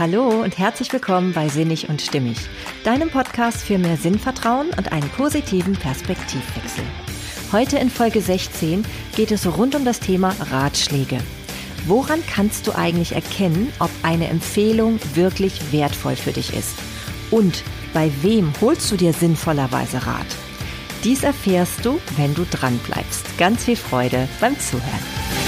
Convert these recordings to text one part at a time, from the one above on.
Hallo und herzlich willkommen bei Sinnig und Stimmig, deinem Podcast für mehr Sinnvertrauen und einen positiven Perspektivwechsel. Heute in Folge 16 geht es rund um das Thema Ratschläge. Woran kannst du eigentlich erkennen, ob eine Empfehlung wirklich wertvoll für dich ist? Und bei wem holst du dir sinnvollerweise Rat? Dies erfährst du, wenn du dran bleibst. Ganz viel Freude beim Zuhören.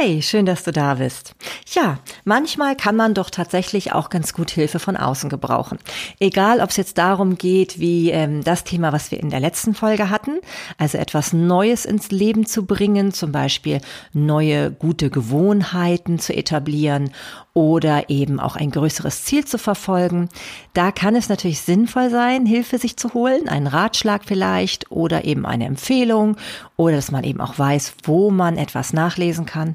Hey, schön, dass du da bist. Ja, manchmal kann man doch tatsächlich auch ganz gut Hilfe von außen gebrauchen. Egal, ob es jetzt darum geht, wie ähm, das Thema, was wir in der letzten Folge hatten, also etwas Neues ins Leben zu bringen, zum Beispiel neue gute Gewohnheiten zu etablieren oder eben auch ein größeres Ziel zu verfolgen. Da kann es natürlich sinnvoll sein, Hilfe sich zu holen, einen Ratschlag vielleicht oder eben eine Empfehlung oder dass man eben auch weiß, wo man etwas nachlesen kann.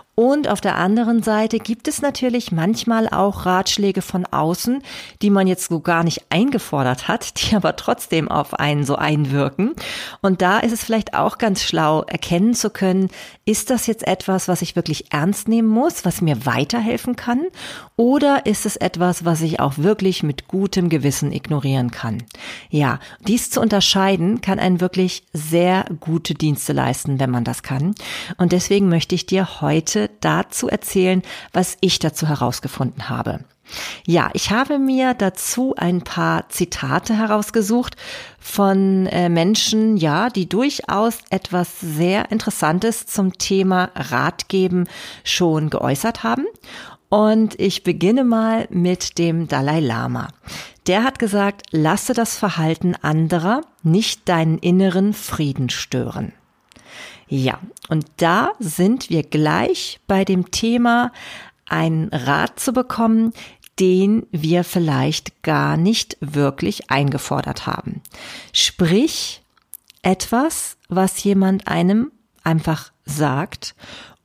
Und auf der anderen Seite gibt es natürlich manchmal auch Ratschläge von außen, die man jetzt so gar nicht eingefordert hat, die aber trotzdem auf einen so einwirken. Und da ist es vielleicht auch ganz schlau, erkennen zu können, ist das jetzt etwas, was ich wirklich ernst nehmen muss, was mir weiterhelfen kann? Oder ist es etwas, was ich auch wirklich mit gutem Gewissen ignorieren kann? Ja, dies zu unterscheiden kann einen wirklich sehr gute Dienste leisten, wenn man das kann. Und deswegen möchte ich dir heute heute dazu erzählen, was ich dazu herausgefunden habe. Ja, ich habe mir dazu ein paar Zitate herausgesucht von äh, Menschen, ja, die durchaus etwas sehr Interessantes zum Thema Ratgeben schon geäußert haben. Und ich beginne mal mit dem Dalai Lama. Der hat gesagt, lasse das Verhalten anderer nicht deinen inneren Frieden stören. Ja, und da sind wir gleich bei dem Thema, einen Rat zu bekommen, den wir vielleicht gar nicht wirklich eingefordert haben. Sprich, etwas, was jemand einem einfach sagt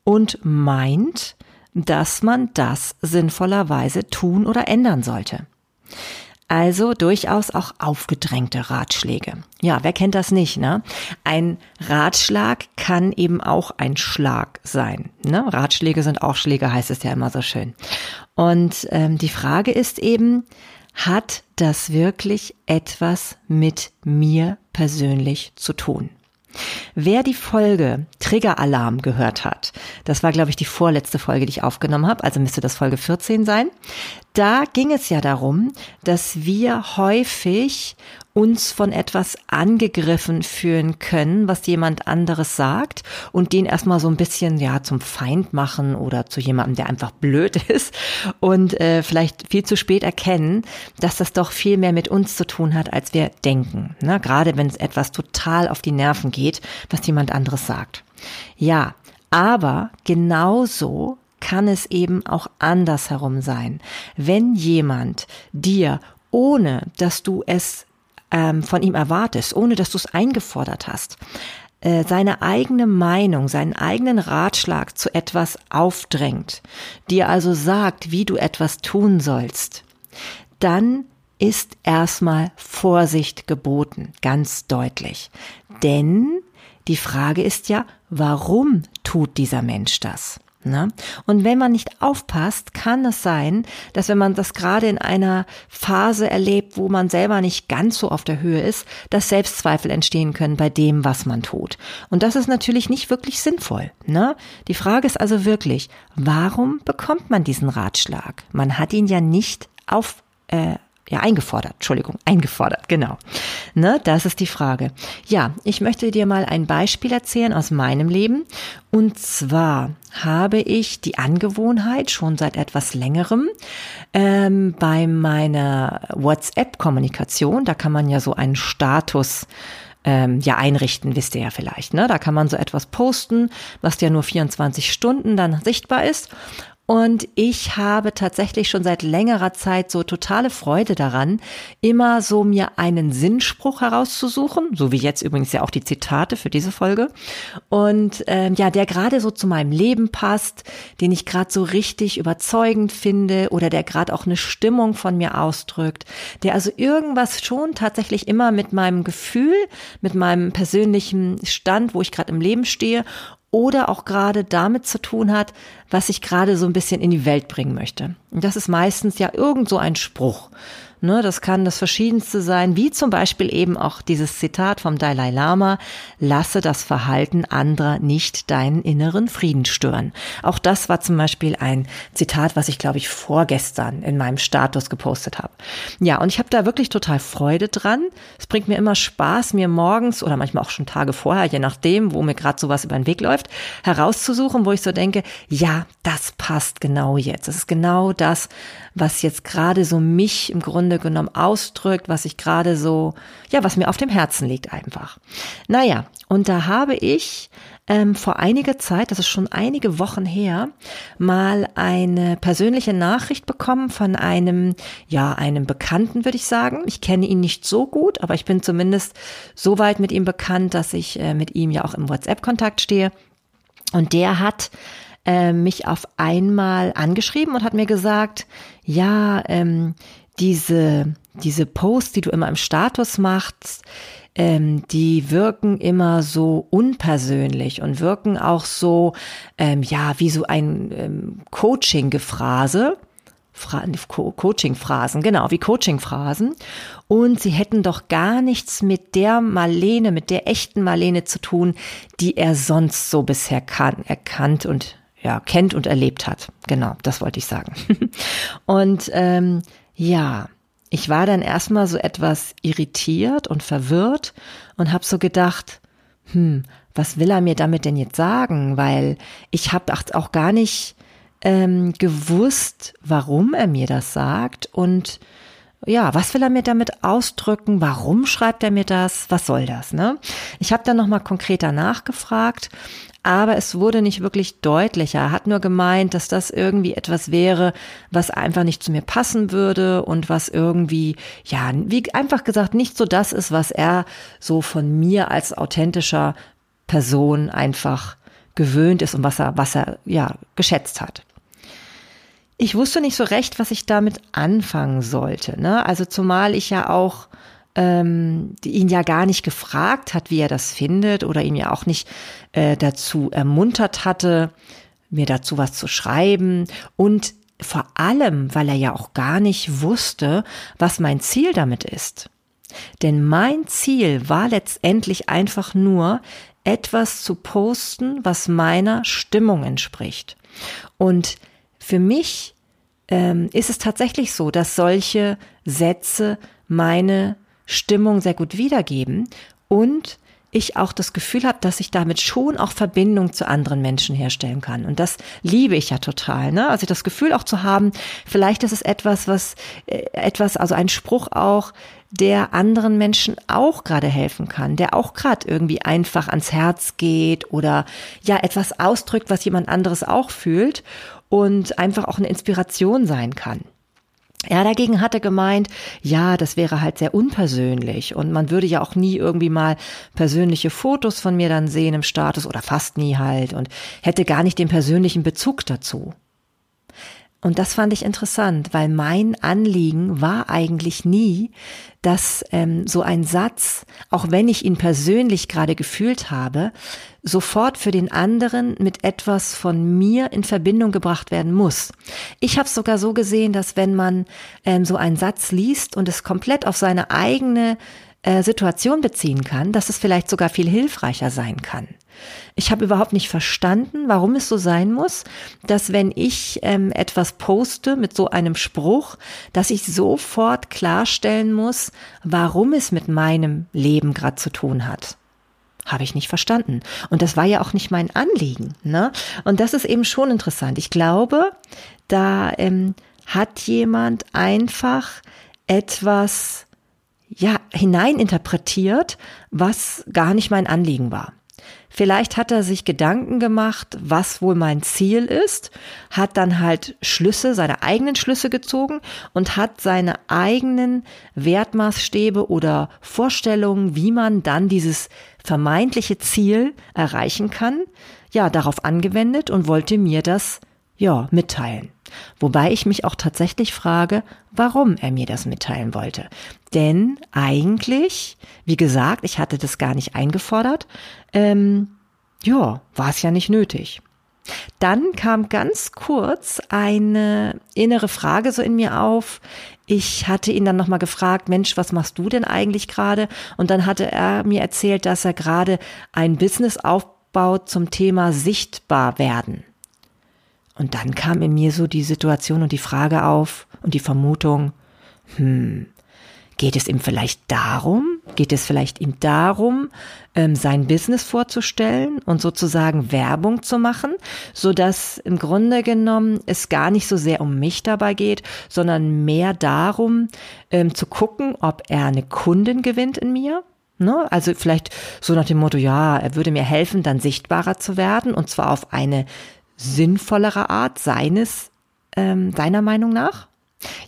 und meint, dass man das sinnvollerweise tun oder ändern sollte. Also durchaus auch aufgedrängte Ratschläge. Ja, wer kennt das nicht, ne? Ein Ratschlag kann eben auch ein Schlag sein. Ne? Ratschläge sind auch Schläge, heißt es ja immer so schön. Und ähm, die Frage ist eben, hat das wirklich etwas mit mir persönlich zu tun? Wer die Folge Triggeralarm gehört hat, das war, glaube ich, die vorletzte Folge, die ich aufgenommen habe, also müsste das Folge 14 sein. Da ging es ja darum, dass wir häufig uns von etwas angegriffen fühlen können, was jemand anderes sagt und den erstmal so ein bisschen ja zum Feind machen oder zu jemandem, der einfach blöd ist und äh, vielleicht viel zu spät erkennen, dass das doch viel mehr mit uns zu tun hat, als wir denken. Ne? Gerade wenn es etwas total auf die Nerven geht, was jemand anderes sagt. Ja, aber genauso kann es eben auch andersherum sein. Wenn jemand dir ohne dass du es ähm, von ihm erwartest, ohne dass du es eingefordert hast, äh, seine eigene Meinung, seinen eigenen Ratschlag zu etwas aufdrängt, dir also sagt, wie du etwas tun sollst, dann ist erstmal Vorsicht geboten, ganz deutlich. Denn die Frage ist ja, warum tut dieser Mensch das? Ne? Und wenn man nicht aufpasst, kann es sein, dass wenn man das gerade in einer Phase erlebt, wo man selber nicht ganz so auf der Höhe ist, dass Selbstzweifel entstehen können bei dem, was man tut. Und das ist natürlich nicht wirklich sinnvoll. Ne? Die Frage ist also wirklich, warum bekommt man diesen Ratschlag? Man hat ihn ja nicht auf äh, ja, eingefordert, Entschuldigung, eingefordert, genau. Ne, das ist die Frage. Ja, ich möchte dir mal ein Beispiel erzählen aus meinem Leben. Und zwar habe ich die Angewohnheit schon seit etwas längerem ähm, bei meiner WhatsApp-Kommunikation, da kann man ja so einen Status ähm, ja einrichten, wisst ihr ja vielleicht. Ne? Da kann man so etwas posten, was ja nur 24 Stunden dann sichtbar ist. Und ich habe tatsächlich schon seit längerer Zeit so totale Freude daran, immer so mir einen Sinnspruch herauszusuchen, so wie jetzt übrigens ja auch die Zitate für diese Folge. Und ähm, ja, der gerade so zu meinem Leben passt, den ich gerade so richtig überzeugend finde oder der gerade auch eine Stimmung von mir ausdrückt, der also irgendwas schon tatsächlich immer mit meinem Gefühl, mit meinem persönlichen Stand, wo ich gerade im Leben stehe oder auch gerade damit zu tun hat, was ich gerade so ein bisschen in die Welt bringen möchte. Und das ist meistens ja irgend so ein Spruch. Ne, das kann das Verschiedenste sein, wie zum Beispiel eben auch dieses Zitat vom Dalai Lama, lasse das Verhalten anderer nicht deinen inneren Frieden stören. Auch das war zum Beispiel ein Zitat, was ich glaube ich vorgestern in meinem Status gepostet habe. Ja, und ich habe da wirklich total Freude dran. Es bringt mir immer Spaß, mir morgens oder manchmal auch schon Tage vorher, je nachdem, wo mir gerade sowas über den Weg läuft, herauszusuchen, wo ich so denke, ja, das passt genau jetzt. Das ist genau das, was jetzt gerade so mich im Grunde genommen ausdrückt, was ich gerade so, ja, was mir auf dem Herzen liegt einfach. Naja, und da habe ich ähm, vor einiger Zeit, das ist schon einige Wochen her, mal eine persönliche Nachricht bekommen von einem, ja, einem Bekannten, würde ich sagen. Ich kenne ihn nicht so gut, aber ich bin zumindest so weit mit ihm bekannt, dass ich äh, mit ihm ja auch im WhatsApp-Kontakt stehe. Und der hat äh, mich auf einmal angeschrieben und hat mir gesagt, ja, ähm, diese, diese Posts, die du immer im Status machst, ähm, die wirken immer so unpersönlich und wirken auch so, ähm, ja, wie so ein ähm, Coaching-Gefrase. Coaching-Phrasen, genau, wie Coaching-Phrasen. Und sie hätten doch gar nichts mit der Marlene, mit der echten Marlene zu tun, die er sonst so bisher kann, erkannt und ja, kennt und erlebt hat. Genau, das wollte ich sagen. und ähm, ja, ich war dann erstmal so etwas irritiert und verwirrt und habe so gedacht, hm, was will er mir damit denn jetzt sagen? Weil ich habe auch gar nicht ähm, gewusst, warum er mir das sagt und ja, was will er mir damit ausdrücken? Warum schreibt er mir das? Was soll das? Ne? Ich habe dann nochmal konkreter nachgefragt aber es wurde nicht wirklich deutlicher. Er hat nur gemeint, dass das irgendwie etwas wäre, was einfach nicht zu mir passen würde und was irgendwie, ja, wie einfach gesagt, nicht so das ist, was er so von mir als authentischer Person einfach gewöhnt ist und was er, was er, ja, geschätzt hat. Ich wusste nicht so recht, was ich damit anfangen sollte. Ne? Also zumal ich ja auch ähm, ihn ja gar nicht gefragt hat, wie er das findet oder ihn ja auch nicht äh, dazu ermuntert hatte, mir dazu was zu schreiben und vor allem, weil er ja auch gar nicht wusste, was mein Ziel damit ist. Denn mein Ziel war letztendlich einfach nur, etwas zu posten, was meiner Stimmung entspricht. Und für mich ähm, ist es tatsächlich so, dass solche Sätze meine Stimmung sehr gut wiedergeben und ich auch das Gefühl habe, dass ich damit schon auch Verbindung zu anderen Menschen herstellen kann. Und das liebe ich ja total. Ne? Also das Gefühl auch zu haben, vielleicht ist es etwas, was äh, etwas, also ein Spruch auch, der anderen Menschen auch gerade helfen kann, der auch gerade irgendwie einfach ans Herz geht oder ja etwas ausdrückt, was jemand anderes auch fühlt und einfach auch eine Inspiration sein kann. Er dagegen hatte gemeint, ja, das wäre halt sehr unpersönlich und man würde ja auch nie irgendwie mal persönliche Fotos von mir dann sehen im Status oder fast nie halt und hätte gar nicht den persönlichen Bezug dazu. Und das fand ich interessant, weil mein Anliegen war eigentlich nie, dass ähm, so ein Satz, auch wenn ich ihn persönlich gerade gefühlt habe, sofort für den anderen mit etwas von mir in Verbindung gebracht werden muss. Ich habe es sogar so gesehen, dass wenn man ähm, so einen Satz liest und es komplett auf seine eigene äh, Situation beziehen kann, dass es vielleicht sogar viel hilfreicher sein kann. Ich habe überhaupt nicht verstanden, warum es so sein muss, dass wenn ich ähm, etwas poste mit so einem Spruch, dass ich sofort klarstellen muss, warum es mit meinem Leben gerade zu tun hat. Habe ich nicht verstanden. Und das war ja auch nicht mein Anliegen. Ne? Und das ist eben schon interessant. Ich glaube, da ähm, hat jemand einfach etwas ja hineininterpretiert, was gar nicht mein Anliegen war. Vielleicht hat er sich Gedanken gemacht, was wohl mein Ziel ist, hat dann halt Schlüsse, seine eigenen Schlüsse gezogen und hat seine eigenen Wertmaßstäbe oder Vorstellungen, wie man dann dieses vermeintliche Ziel erreichen kann, ja, darauf angewendet und wollte mir das, ja, mitteilen. Wobei ich mich auch tatsächlich frage, warum er mir das mitteilen wollte. Denn eigentlich, wie gesagt, ich hatte das gar nicht eingefordert, ähm, ja, war es ja nicht nötig. Dann kam ganz kurz eine innere Frage so in mir auf. Ich hatte ihn dann nochmal gefragt, Mensch, was machst du denn eigentlich gerade? Und dann hatte er mir erzählt, dass er gerade ein Business aufbaut zum Thema sichtbar werden. Und dann kam in mir so die Situation und die Frage auf und die Vermutung, hm, Geht es ihm vielleicht darum? Geht es vielleicht ihm darum, ähm, sein Business vorzustellen und sozusagen Werbung zu machen, so dass im Grunde genommen es gar nicht so sehr um mich dabei geht, sondern mehr darum, ähm, zu gucken, ob er eine Kundin gewinnt in mir? Ne? Also vielleicht so nach dem Motto, ja, er würde mir helfen, dann sichtbarer zu werden und zwar auf eine sinnvollere Art seines, ähm, seiner Meinung nach?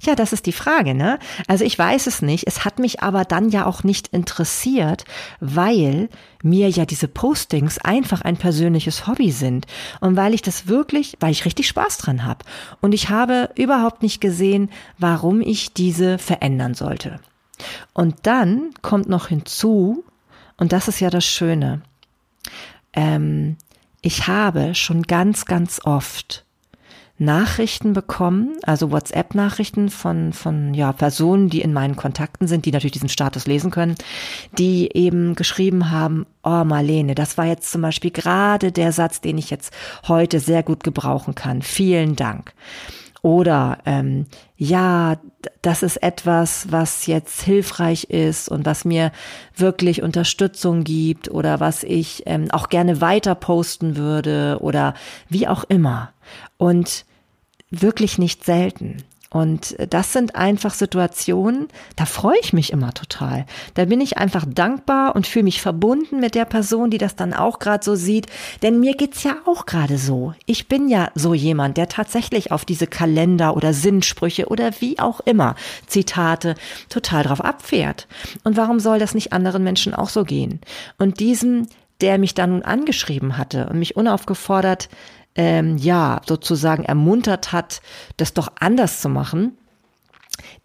Ja, das ist die Frage, ne? Also ich weiß es nicht. Es hat mich aber dann ja auch nicht interessiert, weil mir ja diese Postings einfach ein persönliches Hobby sind und weil ich das wirklich, weil ich richtig Spaß dran habe. Und ich habe überhaupt nicht gesehen, warum ich diese verändern sollte. Und dann kommt noch hinzu, und das ist ja das Schöne, ähm, ich habe schon ganz, ganz oft Nachrichten bekommen, also WhatsApp-Nachrichten von, von ja, Personen, die in meinen Kontakten sind, die natürlich diesen Status lesen können, die eben geschrieben haben, oh Marlene, das war jetzt zum Beispiel gerade der Satz, den ich jetzt heute sehr gut gebrauchen kann. Vielen Dank. Oder ähm, ja, das ist etwas, was jetzt hilfreich ist und was mir wirklich Unterstützung gibt oder was ich ähm, auch gerne weiter posten würde oder wie auch immer. Und wirklich nicht selten. Und das sind einfach Situationen, da freue ich mich immer total. Da bin ich einfach dankbar und fühle mich verbunden mit der Person, die das dann auch gerade so sieht. Denn mir geht's ja auch gerade so. Ich bin ja so jemand, der tatsächlich auf diese Kalender oder Sinnsprüche oder wie auch immer Zitate total drauf abfährt. Und warum soll das nicht anderen Menschen auch so gehen? Und diesem, der mich da nun angeschrieben hatte und mich unaufgefordert ähm, ja, sozusagen ermuntert hat, das doch anders zu machen,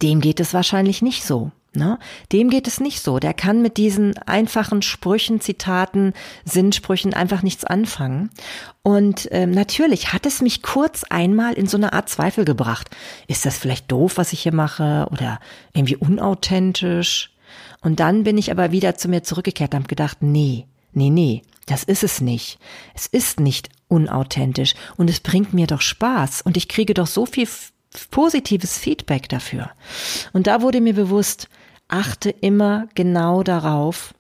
dem geht es wahrscheinlich nicht so. Ne? Dem geht es nicht so. Der kann mit diesen einfachen Sprüchen, Zitaten, Sinnsprüchen einfach nichts anfangen. Und ähm, natürlich hat es mich kurz einmal in so eine Art Zweifel gebracht. Ist das vielleicht doof, was ich hier mache? Oder irgendwie unauthentisch? Und dann bin ich aber wieder zu mir zurückgekehrt und habe gedacht, nee, nee, nee, das ist es nicht. Es ist nicht unauthentisch und es bringt mir doch Spaß und ich kriege doch so viel positives Feedback dafür. Und da wurde mir bewusst, achte immer genau darauf,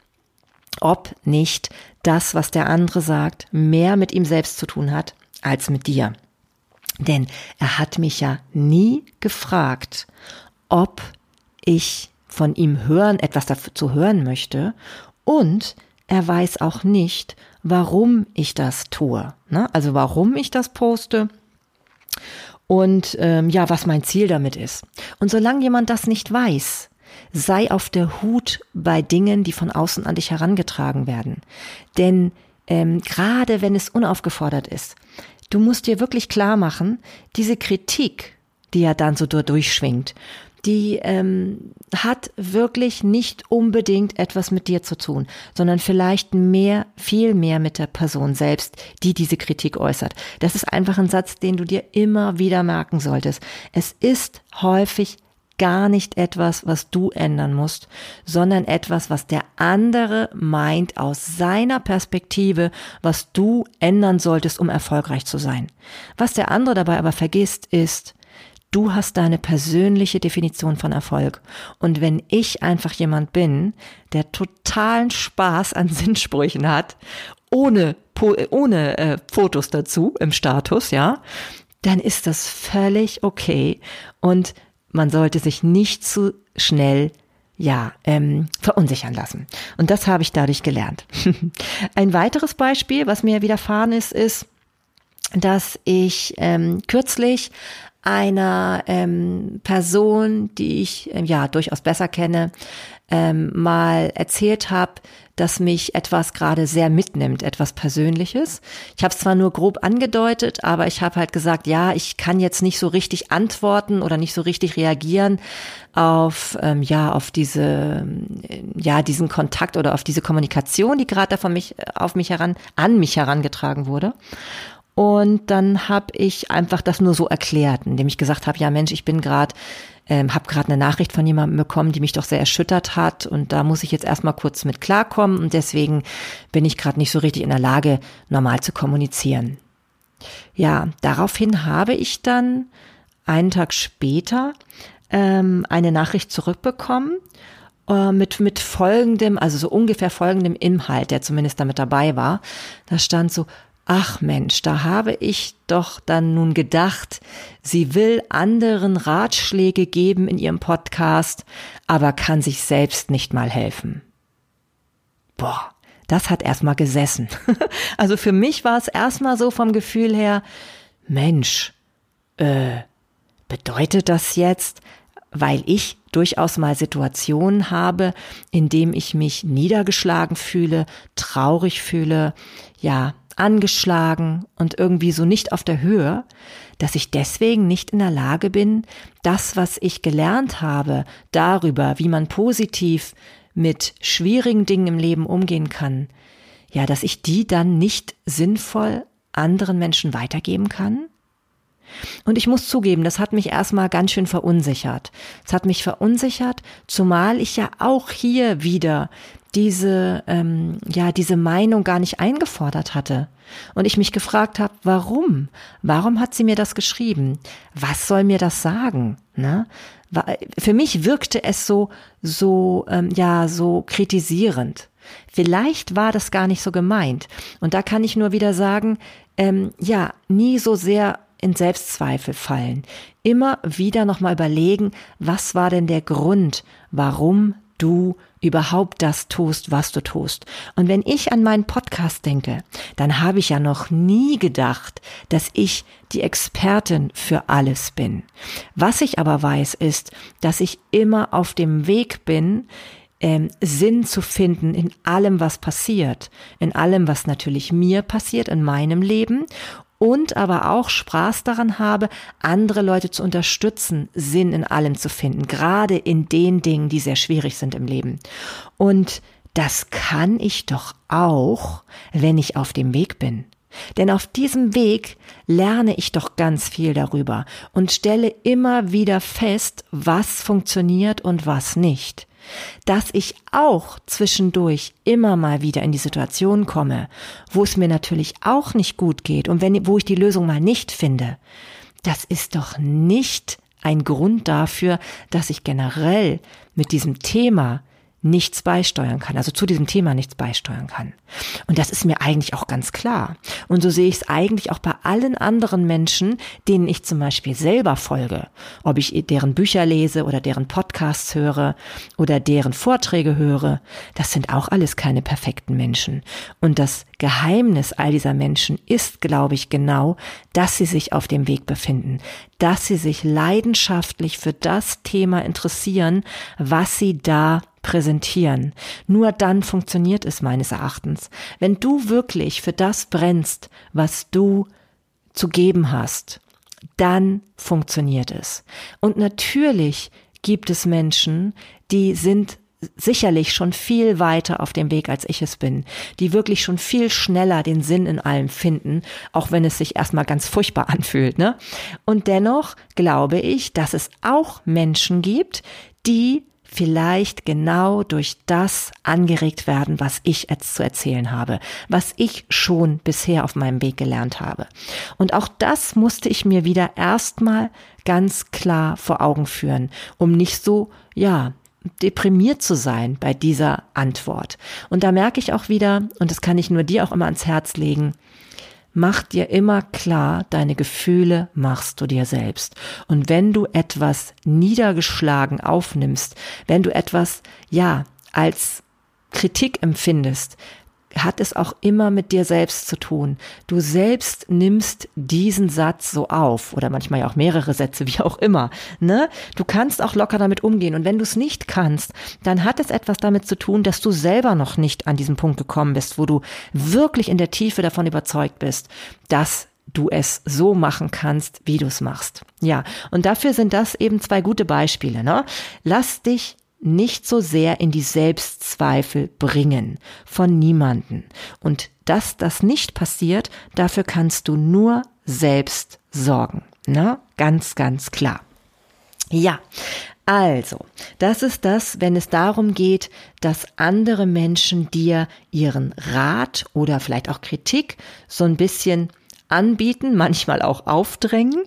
ob nicht das, was der andere sagt, mehr mit ihm selbst zu tun hat als mit dir. Denn er hat mich ja nie gefragt, ob ich von ihm hören, etwas dazu hören möchte und er weiß auch nicht, warum ich das tue. Ne? Also warum ich das poste und ähm, ja, was mein Ziel damit ist. Und solange jemand das nicht weiß, sei auf der Hut bei Dingen, die von außen an dich herangetragen werden. Denn ähm, gerade wenn es unaufgefordert ist, du musst dir wirklich klar machen, diese Kritik, die ja dann so durchschwingt, die ähm, hat wirklich nicht unbedingt etwas mit dir zu tun, sondern vielleicht mehr, viel mehr mit der Person selbst, die diese Kritik äußert. Das ist einfach ein Satz, den du dir immer wieder merken solltest. Es ist häufig gar nicht etwas, was du ändern musst, sondern etwas, was der andere meint aus seiner Perspektive, was du ändern solltest, um erfolgreich zu sein. Was der andere dabei aber vergisst, ist, Du hast deine persönliche Definition von Erfolg. Und wenn ich einfach jemand bin, der totalen Spaß an Sinnsprüchen hat, ohne, ohne äh, Fotos dazu im Status, ja, dann ist das völlig okay. Und man sollte sich nicht zu schnell ja, ähm, verunsichern lassen. Und das habe ich dadurch gelernt. Ein weiteres Beispiel, was mir widerfahren ist, ist, dass ich ähm, kürzlich einer ähm, Person, die ich ähm, ja durchaus besser kenne, ähm, mal erzählt habe, dass mich etwas gerade sehr mitnimmt, etwas Persönliches. Ich habe es zwar nur grob angedeutet, aber ich habe halt gesagt, ja, ich kann jetzt nicht so richtig antworten oder nicht so richtig reagieren auf ähm, ja auf diese ja diesen Kontakt oder auf diese Kommunikation, die gerade von mich auf mich heran an mich herangetragen wurde. Und dann habe ich einfach das nur so erklärt, indem ich gesagt habe, ja Mensch, ich bin gerade, ähm, habe gerade eine Nachricht von jemandem bekommen, die mich doch sehr erschüttert hat und da muss ich jetzt erstmal kurz mit klarkommen und deswegen bin ich gerade nicht so richtig in der Lage, normal zu kommunizieren. Ja, daraufhin habe ich dann einen Tag später ähm, eine Nachricht zurückbekommen äh, mit, mit folgendem, also so ungefähr folgendem Inhalt, der zumindest damit dabei war. Da stand so, Ach Mensch, da habe ich doch dann nun gedacht, sie will anderen Ratschläge geben in ihrem Podcast, aber kann sich selbst nicht mal helfen. Boah, das hat erstmal gesessen. also für mich war es erstmal so vom Gefühl her, Mensch, äh, bedeutet das jetzt, weil ich durchaus mal Situationen habe, in dem ich mich niedergeschlagen fühle, traurig fühle, ja, angeschlagen und irgendwie so nicht auf der Höhe, dass ich deswegen nicht in der Lage bin, das, was ich gelernt habe darüber, wie man positiv mit schwierigen Dingen im Leben umgehen kann, ja, dass ich die dann nicht sinnvoll anderen Menschen weitergeben kann? Und ich muss zugeben, das hat mich erstmal ganz schön verunsichert. Es hat mich verunsichert, zumal ich ja auch hier wieder diese, ähm, ja, diese Meinung gar nicht eingefordert hatte. Und ich mich gefragt habe, warum? Warum hat sie mir das geschrieben? Was soll mir das sagen? Ne? Für mich wirkte es so, so, ähm, ja, so kritisierend. Vielleicht war das gar nicht so gemeint. Und da kann ich nur wieder sagen, ähm, ja, nie so sehr in Selbstzweifel fallen. Immer wieder nochmal überlegen, was war denn der Grund, warum du überhaupt das tust, was du tust. Und wenn ich an meinen Podcast denke, dann habe ich ja noch nie gedacht, dass ich die Expertin für alles bin. Was ich aber weiß, ist, dass ich immer auf dem Weg bin, ähm, Sinn zu finden in allem, was passiert, in allem, was natürlich mir passiert in meinem Leben und aber auch Spaß daran habe, andere Leute zu unterstützen, Sinn in allem zu finden, gerade in den Dingen, die sehr schwierig sind im Leben. Und das kann ich doch auch, wenn ich auf dem Weg bin. Denn auf diesem Weg lerne ich doch ganz viel darüber und stelle immer wieder fest, was funktioniert und was nicht dass ich auch zwischendurch immer mal wieder in die Situation komme, wo es mir natürlich auch nicht gut geht und wenn, wo ich die Lösung mal nicht finde, das ist doch nicht ein Grund dafür, dass ich generell mit diesem Thema nichts beisteuern kann, also zu diesem Thema nichts beisteuern kann. Und das ist mir eigentlich auch ganz klar. Und so sehe ich es eigentlich auch bei allen anderen Menschen, denen ich zum Beispiel selber folge, ob ich deren Bücher lese oder deren Podcasts höre oder deren Vorträge höre. Das sind auch alles keine perfekten Menschen. Und das Geheimnis all dieser Menschen ist, glaube ich, genau, dass sie sich auf dem Weg befinden, dass sie sich leidenschaftlich für das Thema interessieren, was sie da präsentieren. Nur dann funktioniert es meines Erachtens. Wenn du wirklich für das brennst, was du zu geben hast, dann funktioniert es. Und natürlich gibt es Menschen, die sind sicherlich schon viel weiter auf dem Weg, als ich es bin, die wirklich schon viel schneller den Sinn in allem finden, auch wenn es sich erstmal ganz furchtbar anfühlt, ne? Und dennoch glaube ich, dass es auch Menschen gibt, die vielleicht genau durch das angeregt werden, was ich jetzt zu erzählen habe, was ich schon bisher auf meinem Weg gelernt habe. Und auch das musste ich mir wieder erstmal ganz klar vor Augen führen, um nicht so, ja, deprimiert zu sein bei dieser Antwort. Und da merke ich auch wieder, und das kann ich nur dir auch immer ans Herz legen, Mach dir immer klar, deine Gefühle machst du dir selbst. Und wenn du etwas niedergeschlagen aufnimmst, wenn du etwas, ja, als Kritik empfindest, hat es auch immer mit dir selbst zu tun. Du selbst nimmst diesen Satz so auf oder manchmal ja auch mehrere Sätze, wie auch immer. Ne? Du kannst auch locker damit umgehen und wenn du es nicht kannst, dann hat es etwas damit zu tun, dass du selber noch nicht an diesen Punkt gekommen bist, wo du wirklich in der Tiefe davon überzeugt bist, dass du es so machen kannst, wie du es machst. Ja, und dafür sind das eben zwei gute Beispiele. Ne? Lass dich nicht so sehr in die Selbstzweifel bringen von niemanden. Und dass das nicht passiert, dafür kannst du nur selbst sorgen. Na, ganz, ganz klar. Ja, also, das ist das, wenn es darum geht, dass andere Menschen dir ihren Rat oder vielleicht auch Kritik so ein bisschen anbieten, manchmal auch aufdrängen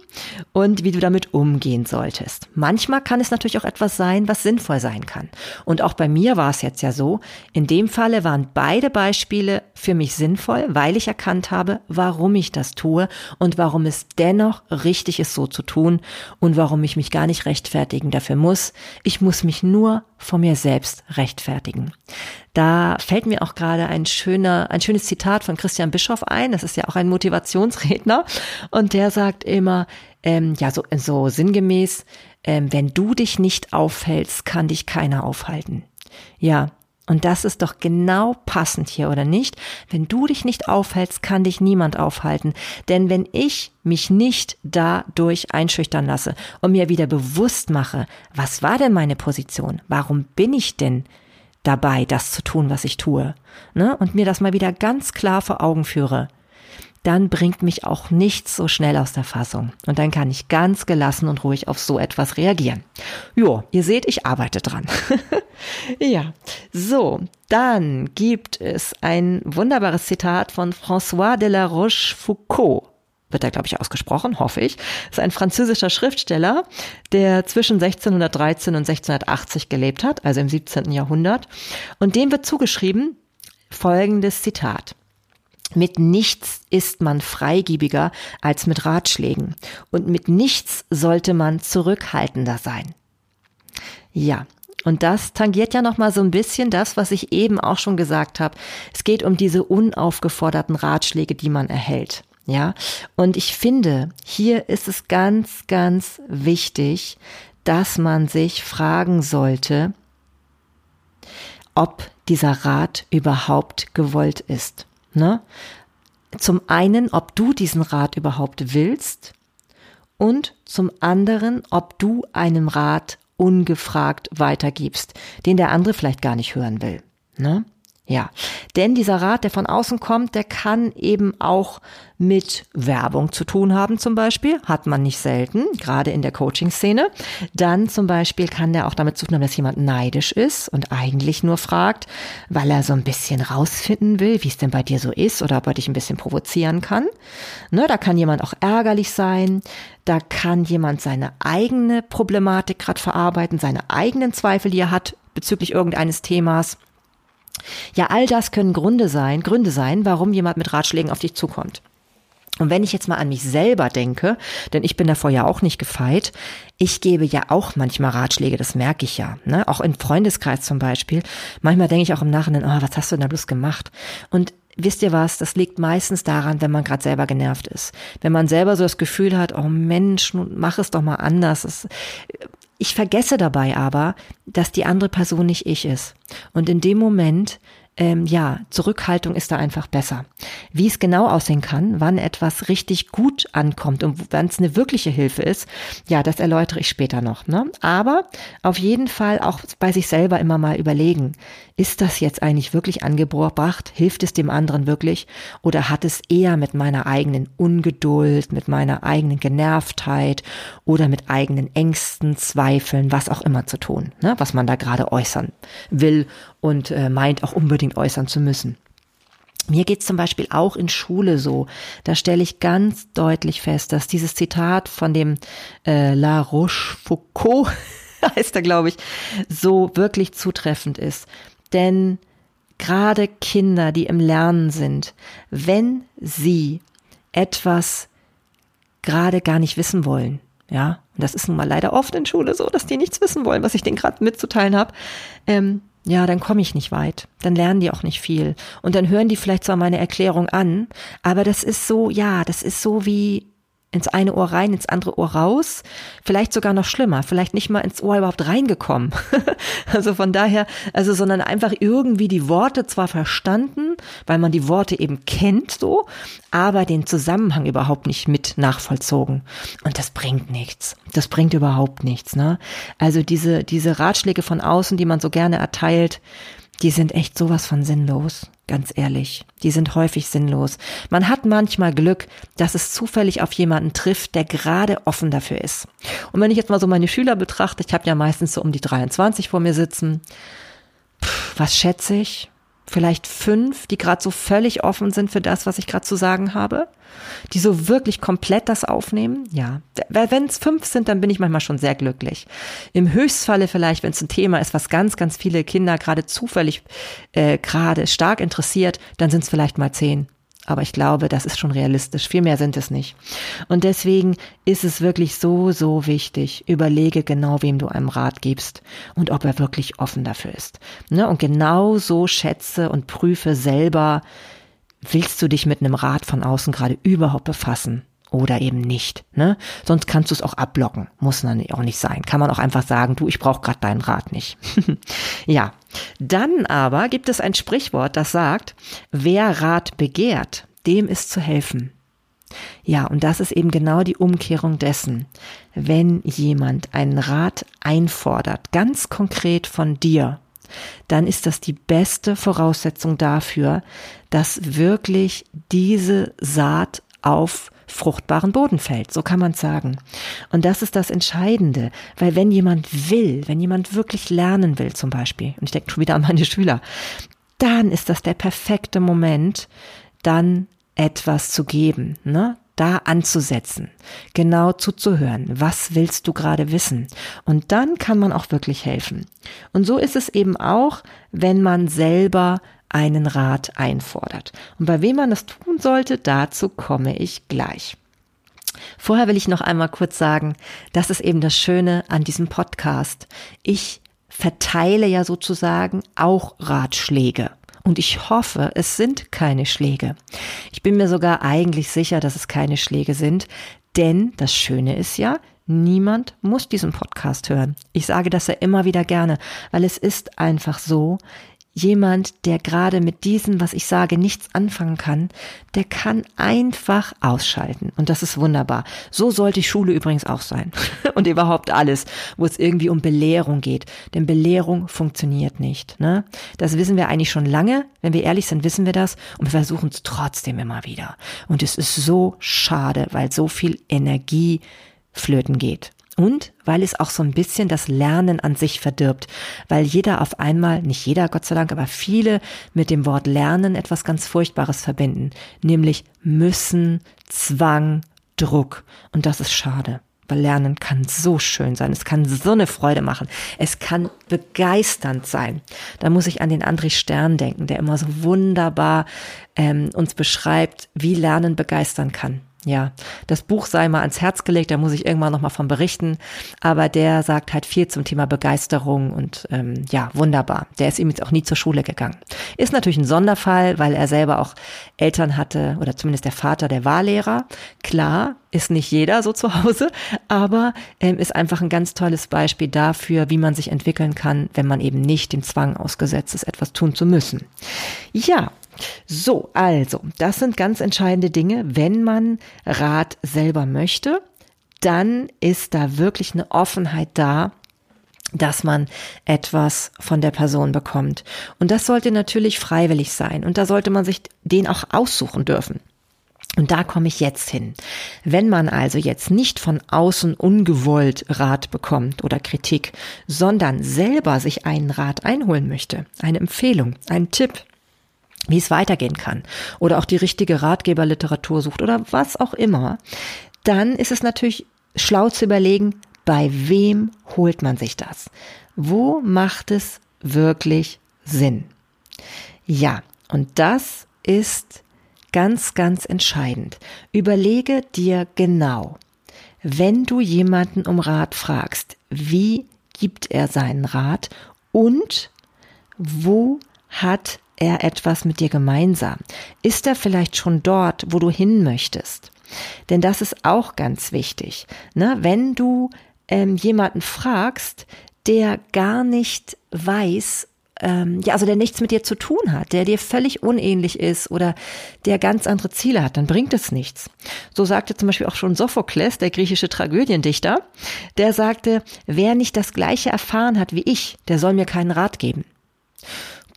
und wie du damit umgehen solltest. Manchmal kann es natürlich auch etwas sein, was sinnvoll sein kann. Und auch bei mir war es jetzt ja so, in dem Falle waren beide Beispiele für mich sinnvoll, weil ich erkannt habe, warum ich das tue und warum es dennoch richtig ist, so zu tun und warum ich mich gar nicht rechtfertigen dafür muss. Ich muss mich nur vor mir selbst rechtfertigen. Da fällt mir auch gerade ein schöner, ein schönes Zitat von Christian Bischoff ein. Das ist ja auch ein Motivationsredner. Und der sagt immer, ähm, ja, so, so sinngemäß, ähm, wenn du dich nicht aufhältst, kann dich keiner aufhalten. Ja, und das ist doch genau passend hier, oder nicht? Wenn du dich nicht aufhältst, kann dich niemand aufhalten. Denn wenn ich mich nicht dadurch einschüchtern lasse und mir wieder bewusst mache, was war denn meine Position? Warum bin ich denn dabei, das zu tun, was ich tue, ne? und mir das mal wieder ganz klar vor Augen führe, dann bringt mich auch nichts so schnell aus der Fassung. Und dann kann ich ganz gelassen und ruhig auf so etwas reagieren. Jo, ihr seht, ich arbeite dran. ja, so, dann gibt es ein wunderbares Zitat von François de la Rochefoucauld wird er, glaube ich, ausgesprochen, hoffe ich. Ist ein französischer Schriftsteller, der zwischen 1613 und 1680 gelebt hat, also im 17. Jahrhundert. Und dem wird zugeschrieben folgendes Zitat. Mit nichts ist man freigebiger als mit Ratschlägen und mit nichts sollte man zurückhaltender sein. Ja, und das tangiert ja noch mal so ein bisschen das, was ich eben auch schon gesagt habe. Es geht um diese unaufgeforderten Ratschläge, die man erhält. Ja, und ich finde, hier ist es ganz, ganz wichtig, dass man sich fragen sollte, ob dieser Rat überhaupt gewollt ist. Ne? Zum einen, ob du diesen Rat überhaupt willst und zum anderen, ob du einem Rat ungefragt weitergibst, den der andere vielleicht gar nicht hören will. Ne? Ja, denn dieser Rat, der von außen kommt, der kann eben auch mit Werbung zu tun haben zum Beispiel, hat man nicht selten, gerade in der Coaching-Szene. Dann zum Beispiel kann der auch damit zu tun haben, dass jemand neidisch ist und eigentlich nur fragt, weil er so ein bisschen rausfinden will, wie es denn bei dir so ist oder ob er dich ein bisschen provozieren kann. Ne, da kann jemand auch ärgerlich sein, da kann jemand seine eigene Problematik gerade verarbeiten, seine eigenen Zweifel, die er hat bezüglich irgendeines Themas. Ja, all das können Gründe sein, Gründe sein, warum jemand mit Ratschlägen auf dich zukommt. Und wenn ich jetzt mal an mich selber denke, denn ich bin davor ja auch nicht gefeit, ich gebe ja auch manchmal Ratschläge, das merke ich ja, ne? auch im Freundeskreis zum Beispiel. Manchmal denke ich auch im Nachhinein, oh, was hast du denn da bloß gemacht? Und wisst ihr was, das liegt meistens daran, wenn man gerade selber genervt ist. Wenn man selber so das Gefühl hat, oh Mensch, mach es doch mal anders. Das, ich vergesse dabei aber, dass die andere Person nicht ich ist. Und in dem Moment ähm, ja, Zurückhaltung ist da einfach besser. Wie es genau aussehen kann, wann etwas richtig gut ankommt und wann es eine wirkliche Hilfe ist, ja, das erläutere ich später noch. Ne? Aber auf jeden Fall auch bei sich selber immer mal überlegen, ist das jetzt eigentlich wirklich angebracht? Hilft es dem anderen wirklich? Oder hat es eher mit meiner eigenen Ungeduld, mit meiner eigenen Genervtheit oder mit eigenen Ängsten, Zweifeln, was auch immer zu tun, ne? was man da gerade äußern will und äh, meint auch unbedingt äußern zu müssen. Mir geht's zum Beispiel auch in Schule so. Da stelle ich ganz deutlich fest, dass dieses Zitat von dem äh, La Rochefoucauld, heißt er, glaube ich, so wirklich zutreffend ist. Denn gerade Kinder, die im Lernen sind, wenn sie etwas gerade gar nicht wissen wollen, ja, und das ist nun mal leider oft in Schule so, dass die nichts wissen wollen, was ich denen gerade mitzuteilen habe, ähm, ja, dann komme ich nicht weit. Dann lernen die auch nicht viel. Und dann hören die vielleicht zwar meine Erklärung an, aber das ist so, ja, das ist so wie ins eine Ohr rein, ins andere Ohr raus. Vielleicht sogar noch schlimmer, vielleicht nicht mal ins Ohr überhaupt reingekommen. also von daher, also sondern einfach irgendwie die Worte zwar verstanden, weil man die Worte eben kennt so, aber den Zusammenhang überhaupt nicht mit nachvollzogen. Und das bringt nichts. Das bringt überhaupt nichts, ne? Also diese, diese Ratschläge von außen, die man so gerne erteilt, die sind echt sowas von sinnlos, ganz ehrlich. Die sind häufig sinnlos. Man hat manchmal Glück, dass es zufällig auf jemanden trifft, der gerade offen dafür ist. Und wenn ich jetzt mal so meine Schüler betrachte, ich habe ja meistens so um die 23 vor mir sitzen, Puh, was schätze ich? Vielleicht fünf, die gerade so völlig offen sind für das, was ich gerade zu sagen habe, die so wirklich komplett das aufnehmen. Ja, wenn es fünf sind, dann bin ich manchmal schon sehr glücklich. Im Höchstfalle vielleicht, wenn es ein Thema ist, was ganz, ganz viele Kinder gerade zufällig äh, gerade stark interessiert, dann sind es vielleicht mal zehn aber ich glaube, das ist schon realistisch. Viel mehr sind es nicht. Und deswegen ist es wirklich so, so wichtig. Überlege genau, wem du einem Rat gibst und ob er wirklich offen dafür ist. Ne? Und genau so schätze und prüfe selber, willst du dich mit einem Rat von außen gerade überhaupt befassen? Oder eben nicht. Ne? Sonst kannst du es auch abblocken. Muss dann auch nicht sein. Kann man auch einfach sagen, du, ich brauche gerade deinen Rat nicht. ja. Dann aber gibt es ein Sprichwort, das sagt, wer Rat begehrt, dem ist zu helfen. Ja, und das ist eben genau die Umkehrung dessen. Wenn jemand einen Rat einfordert, ganz konkret von dir, dann ist das die beste Voraussetzung dafür, dass wirklich diese Saat auf fruchtbaren Boden fällt. So kann man sagen. Und das ist das Entscheidende, weil wenn jemand will, wenn jemand wirklich lernen will zum Beispiel, und ich denke schon wieder an meine Schüler, dann ist das der perfekte Moment, dann etwas zu geben, ne? da anzusetzen, genau zuzuhören, was willst du gerade wissen? Und dann kann man auch wirklich helfen. Und so ist es eben auch, wenn man selber einen Rat einfordert. Und bei wem man das tun sollte, dazu komme ich gleich. Vorher will ich noch einmal kurz sagen, das ist eben das Schöne an diesem Podcast. Ich verteile ja sozusagen auch Ratschläge. Und ich hoffe, es sind keine Schläge. Ich bin mir sogar eigentlich sicher, dass es keine Schläge sind, denn das Schöne ist ja, niemand muss diesen Podcast hören. Ich sage das ja immer wieder gerne, weil es ist einfach so, jemand, der gerade mit diesem, was ich sage, nichts anfangen kann, der kann einfach ausschalten. Und das ist wunderbar. So sollte Schule übrigens auch sein. Und überhaupt alles, wo es irgendwie um Belehrung geht. Denn Belehrung funktioniert nicht. Ne? Das wissen wir eigentlich schon lange. Wenn wir ehrlich sind, wissen wir das. Und wir versuchen es trotzdem immer wieder. Und es ist so schade, weil so viel Energie flöten geht. Und weil es auch so ein bisschen das Lernen an sich verdirbt, weil jeder auf einmal, nicht jeder Gott sei Dank, aber viele mit dem Wort Lernen etwas ganz Furchtbares verbinden, nämlich müssen, Zwang, Druck. Und das ist schade. Weil Lernen kann so schön sein, es kann so eine Freude machen, es kann begeisternd sein. Da muss ich an den André Stern denken, der immer so wunderbar ähm, uns beschreibt, wie Lernen begeistern kann ja, das Buch sei mal ans Herz gelegt, da muss ich irgendwann nochmal von berichten. Aber der sagt halt viel zum Thema Begeisterung und ähm, ja, wunderbar. Der ist ihm jetzt auch nie zur Schule gegangen. Ist natürlich ein Sonderfall, weil er selber auch Eltern hatte oder zumindest der Vater, der war Lehrer. Klar, ist nicht jeder so zu Hause, aber ähm, ist einfach ein ganz tolles Beispiel dafür, wie man sich entwickeln kann, wenn man eben nicht dem Zwang ausgesetzt ist, etwas tun zu müssen. Ja, so, also, das sind ganz entscheidende Dinge. Wenn man Rat selber möchte, dann ist da wirklich eine Offenheit da, dass man etwas von der Person bekommt. Und das sollte natürlich freiwillig sein. Und da sollte man sich den auch aussuchen dürfen. Und da komme ich jetzt hin. Wenn man also jetzt nicht von außen ungewollt Rat bekommt oder Kritik, sondern selber sich einen Rat einholen möchte, eine Empfehlung, einen Tipp, wie es weitergehen kann oder auch die richtige Ratgeberliteratur sucht oder was auch immer, dann ist es natürlich schlau zu überlegen, bei wem holt man sich das? Wo macht es wirklich Sinn? Ja, und das ist ganz, ganz entscheidend. Überlege dir genau, wenn du jemanden um Rat fragst, wie gibt er seinen Rat und wo hat er etwas mit dir gemeinsam? Ist er vielleicht schon dort, wo du hin möchtest? Denn das ist auch ganz wichtig. Ne? Wenn du ähm, jemanden fragst, der gar nicht weiß, ähm, ja, also der nichts mit dir zu tun hat, der dir völlig unähnlich ist oder der ganz andere Ziele hat, dann bringt es nichts. So sagte zum Beispiel auch schon Sophokles, der griechische Tragödiendichter, der sagte, wer nicht das Gleiche erfahren hat wie ich, der soll mir keinen Rat geben.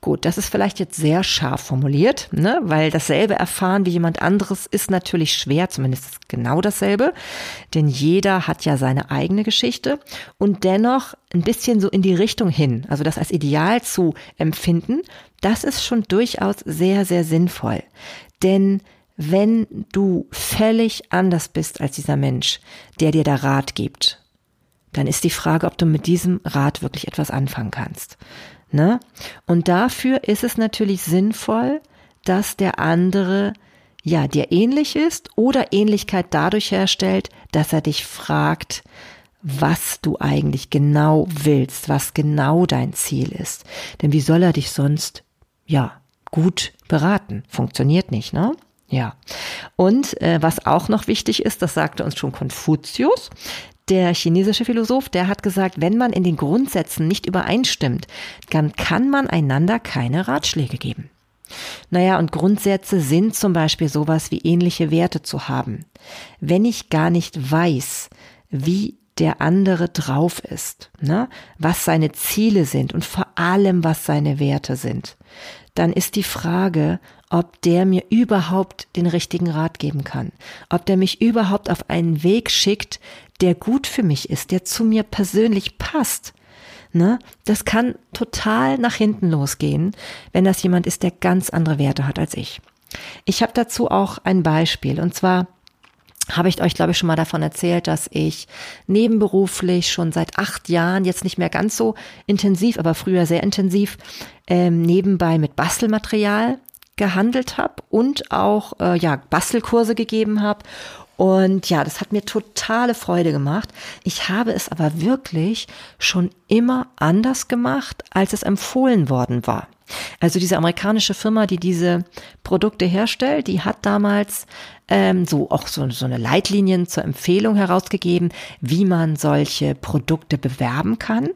Gut, das ist vielleicht jetzt sehr scharf formuliert, ne? weil dasselbe erfahren wie jemand anderes ist natürlich schwer, zumindest genau dasselbe, denn jeder hat ja seine eigene Geschichte und dennoch ein bisschen so in die Richtung hin, also das als Ideal zu empfinden, das ist schon durchaus sehr, sehr sinnvoll. Denn wenn du völlig anders bist als dieser Mensch, der dir da Rat gibt, dann ist die Frage, ob du mit diesem Rat wirklich etwas anfangen kannst. Ne? Und dafür ist es natürlich sinnvoll, dass der andere ja dir ähnlich ist oder Ähnlichkeit dadurch herstellt, dass er dich fragt, was du eigentlich genau willst, was genau dein Ziel ist. Denn wie soll er dich sonst ja gut beraten? Funktioniert nicht, ne? Ja. Und äh, was auch noch wichtig ist, das sagte uns schon Konfuzius, der chinesische Philosoph, der hat gesagt, wenn man in den Grundsätzen nicht übereinstimmt, dann kann man einander keine Ratschläge geben. Naja, und Grundsätze sind zum Beispiel sowas wie ähnliche Werte zu haben. Wenn ich gar nicht weiß, wie der andere drauf ist, ne? was seine Ziele sind und vor allem, was seine Werte sind, dann ist die Frage, ob der mir überhaupt den richtigen Rat geben kann, ob der mich überhaupt auf einen Weg schickt, der gut für mich ist, der zu mir persönlich passt. Ne? Das kann total nach hinten losgehen, wenn das jemand ist, der ganz andere Werte hat als ich. Ich habe dazu auch ein Beispiel und zwar habe ich euch, glaube ich, schon mal davon erzählt, dass ich nebenberuflich schon seit acht Jahren, jetzt nicht mehr ganz so intensiv, aber früher sehr intensiv, ähm, nebenbei mit Bastelmaterial gehandelt habe und auch äh, ja Bastelkurse gegeben habe und ja, das hat mir totale Freude gemacht. Ich habe es aber wirklich schon immer anders gemacht, als es empfohlen worden war. Also diese amerikanische Firma, die diese Produkte herstellt, die hat damals ähm, so auch so, so eine Leitlinien zur Empfehlung herausgegeben, wie man solche Produkte bewerben kann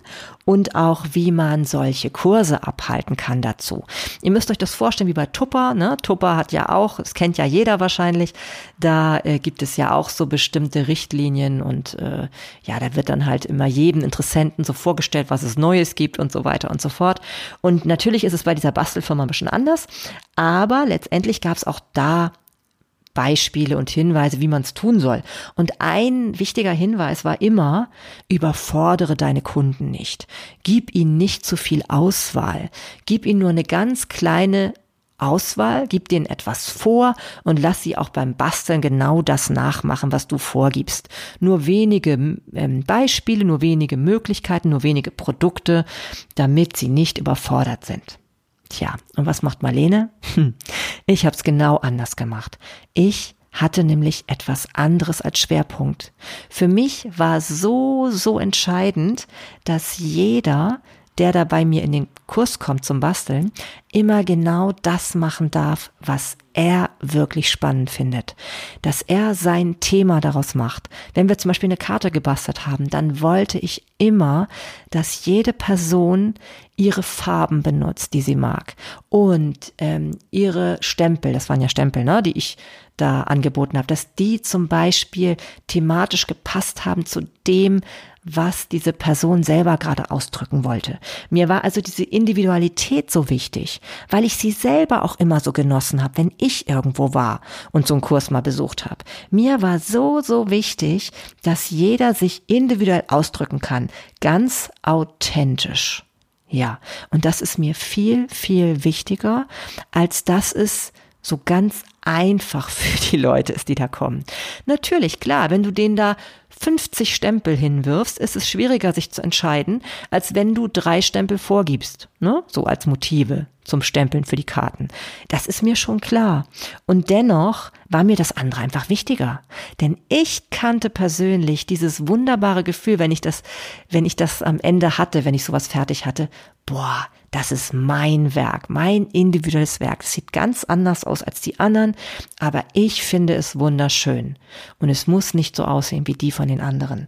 und auch wie man solche Kurse abhalten kann dazu. Ihr müsst euch das vorstellen wie bei Tupper. Ne? Tupper hat ja auch, das kennt ja jeder wahrscheinlich, da äh, gibt es ja auch so bestimmte Richtlinien und äh, ja, da wird dann halt immer jedem Interessenten so vorgestellt, was es Neues gibt und so weiter und so fort. Und natürlich ist es bei dieser Bastelfirma ein bisschen anders, aber letztendlich gab es auch da Beispiele und Hinweise, wie man es tun soll. Und ein wichtiger Hinweis war immer, überfordere deine Kunden nicht. Gib ihnen nicht zu viel Auswahl. Gib ihnen nur eine ganz kleine Auswahl, gib denen etwas vor und lass sie auch beim Basteln genau das nachmachen, was du vorgibst. Nur wenige ähm, Beispiele, nur wenige Möglichkeiten, nur wenige Produkte, damit sie nicht überfordert sind. Tja, und was macht Marlene? Hm, ich habe es genau anders gemacht. Ich hatte nämlich etwas anderes als Schwerpunkt. Für mich war so, so entscheidend, dass jeder der da bei mir in den Kurs kommt zum Basteln, immer genau das machen darf, was er wirklich spannend findet. Dass er sein Thema daraus macht. Wenn wir zum Beispiel eine Karte gebastelt haben, dann wollte ich immer, dass jede Person ihre Farben benutzt, die sie mag. Und ähm, ihre Stempel, das waren ja Stempel, ne, die ich da angeboten habe, dass die zum Beispiel thematisch gepasst haben zu dem, was diese Person selber gerade ausdrücken wollte. Mir war also diese Individualität so wichtig, weil ich sie selber auch immer so genossen habe, wenn ich irgendwo war und so einen Kurs mal besucht habe. Mir war so, so wichtig, dass jeder sich individuell ausdrücken kann, ganz authentisch. Ja, und das ist mir viel, viel wichtiger, als dass es so ganz einfach für die Leute ist, die da kommen. Natürlich, klar, wenn du denen da 50 Stempel hinwirfst, ist es schwieriger, sich zu entscheiden, als wenn du drei Stempel vorgibst, ne? so als Motive zum Stempeln für die Karten. Das ist mir schon klar. Und dennoch war mir das andere einfach wichtiger. Denn ich kannte persönlich dieses wunderbare Gefühl, wenn ich das, wenn ich das am Ende hatte, wenn ich sowas fertig hatte, boah, das ist mein Werk, mein individuelles Werk. Es sieht ganz anders aus als die anderen, aber ich finde es wunderschön. Und es muss nicht so aussehen wie die von den anderen.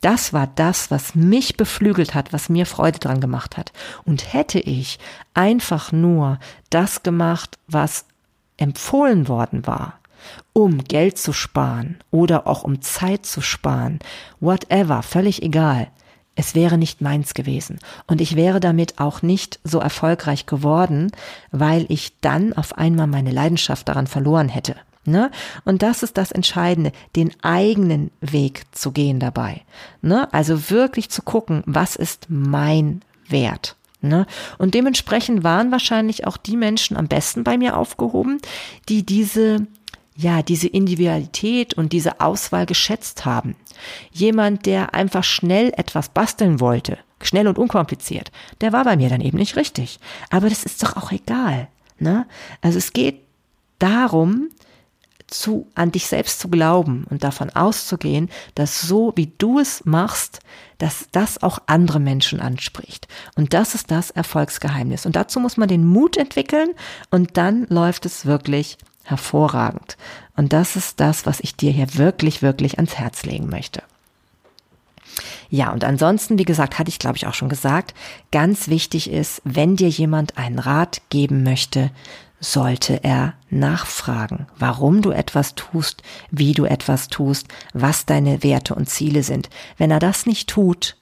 Das war das, was mich beflügelt hat, was mir Freude dran gemacht hat. Und hätte ich einfach nur das gemacht, was empfohlen worden war, um Geld zu sparen oder auch um Zeit zu sparen, whatever, völlig egal, es wäre nicht meins gewesen. Und ich wäre damit auch nicht so erfolgreich geworden, weil ich dann auf einmal meine Leidenschaft daran verloren hätte. Ne? Und das ist das Entscheidende, den eigenen Weg zu gehen dabei. Ne? Also wirklich zu gucken, was ist mein Wert. Ne? Und dementsprechend waren wahrscheinlich auch die Menschen am besten bei mir aufgehoben, die diese ja, diese Individualität und diese Auswahl geschätzt haben. Jemand, der einfach schnell etwas basteln wollte, schnell und unkompliziert, der war bei mir dann eben nicht richtig. Aber das ist doch auch egal. Ne? Also es geht darum, zu, an dich selbst zu glauben und davon auszugehen, dass so wie du es machst, dass das auch andere Menschen anspricht. Und das ist das Erfolgsgeheimnis. Und dazu muss man den Mut entwickeln und dann läuft es wirklich hervorragend. Und das ist das, was ich dir hier wirklich, wirklich ans Herz legen möchte. Ja, und ansonsten, wie gesagt, hatte ich glaube ich auch schon gesagt, ganz wichtig ist, wenn dir jemand einen Rat geben möchte, sollte er nachfragen, warum du etwas tust, wie du etwas tust, was deine Werte und Ziele sind. Wenn er das nicht tut,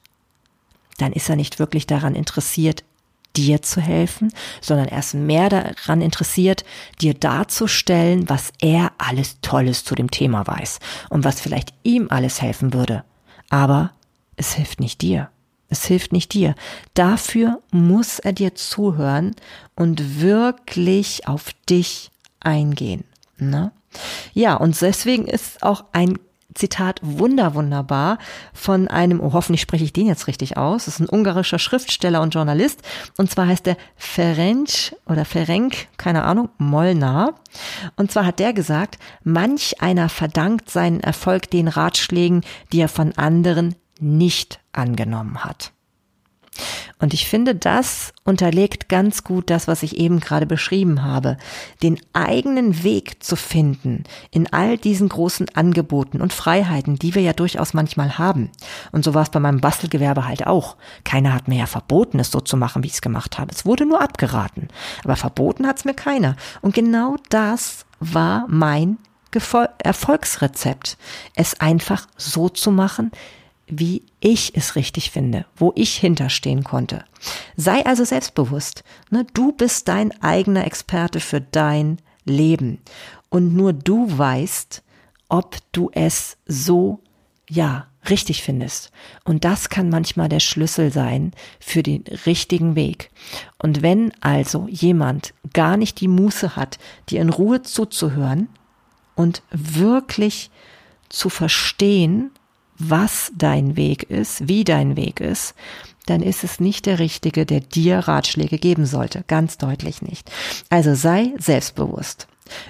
dann ist er nicht wirklich daran interessiert, dir zu helfen, sondern er ist mehr daran interessiert, dir darzustellen, was er alles Tolles zu dem Thema weiß und was vielleicht ihm alles helfen würde. Aber es hilft nicht dir. Es hilft nicht dir. Dafür muss er dir zuhören und wirklich auf dich eingehen. Ne? Ja, und deswegen ist auch ein Zitat wunder wunderbar von einem, oh, hoffentlich spreche ich den jetzt richtig aus, das ist ein ungarischer Schriftsteller und Journalist und zwar heißt er Ferenc oder Ferenc, keine Ahnung, Molnar und zwar hat der gesagt, manch einer verdankt seinen Erfolg den Ratschlägen, die er von anderen nicht angenommen hat. Und ich finde, das unterlegt ganz gut das, was ich eben gerade beschrieben habe. Den eigenen Weg zu finden in all diesen großen Angeboten und Freiheiten, die wir ja durchaus manchmal haben. Und so war es bei meinem Bastelgewerbe halt auch. Keiner hat mir ja verboten, es so zu machen, wie ich es gemacht habe. Es wurde nur abgeraten. Aber verboten hat es mir keiner. Und genau das war mein Erfolgsrezept. Es einfach so zu machen, wie ich es richtig finde, wo ich hinterstehen konnte. Sei also selbstbewusst. Ne? Du bist dein eigener Experte für dein Leben. Und nur du weißt, ob du es so, ja, richtig findest. Und das kann manchmal der Schlüssel sein für den richtigen Weg. Und wenn also jemand gar nicht die Muße hat, dir in Ruhe zuzuhören und wirklich zu verstehen, was dein Weg ist, wie dein Weg ist, dann ist es nicht der Richtige, der dir Ratschläge geben sollte. Ganz deutlich nicht. Also sei selbstbewusst.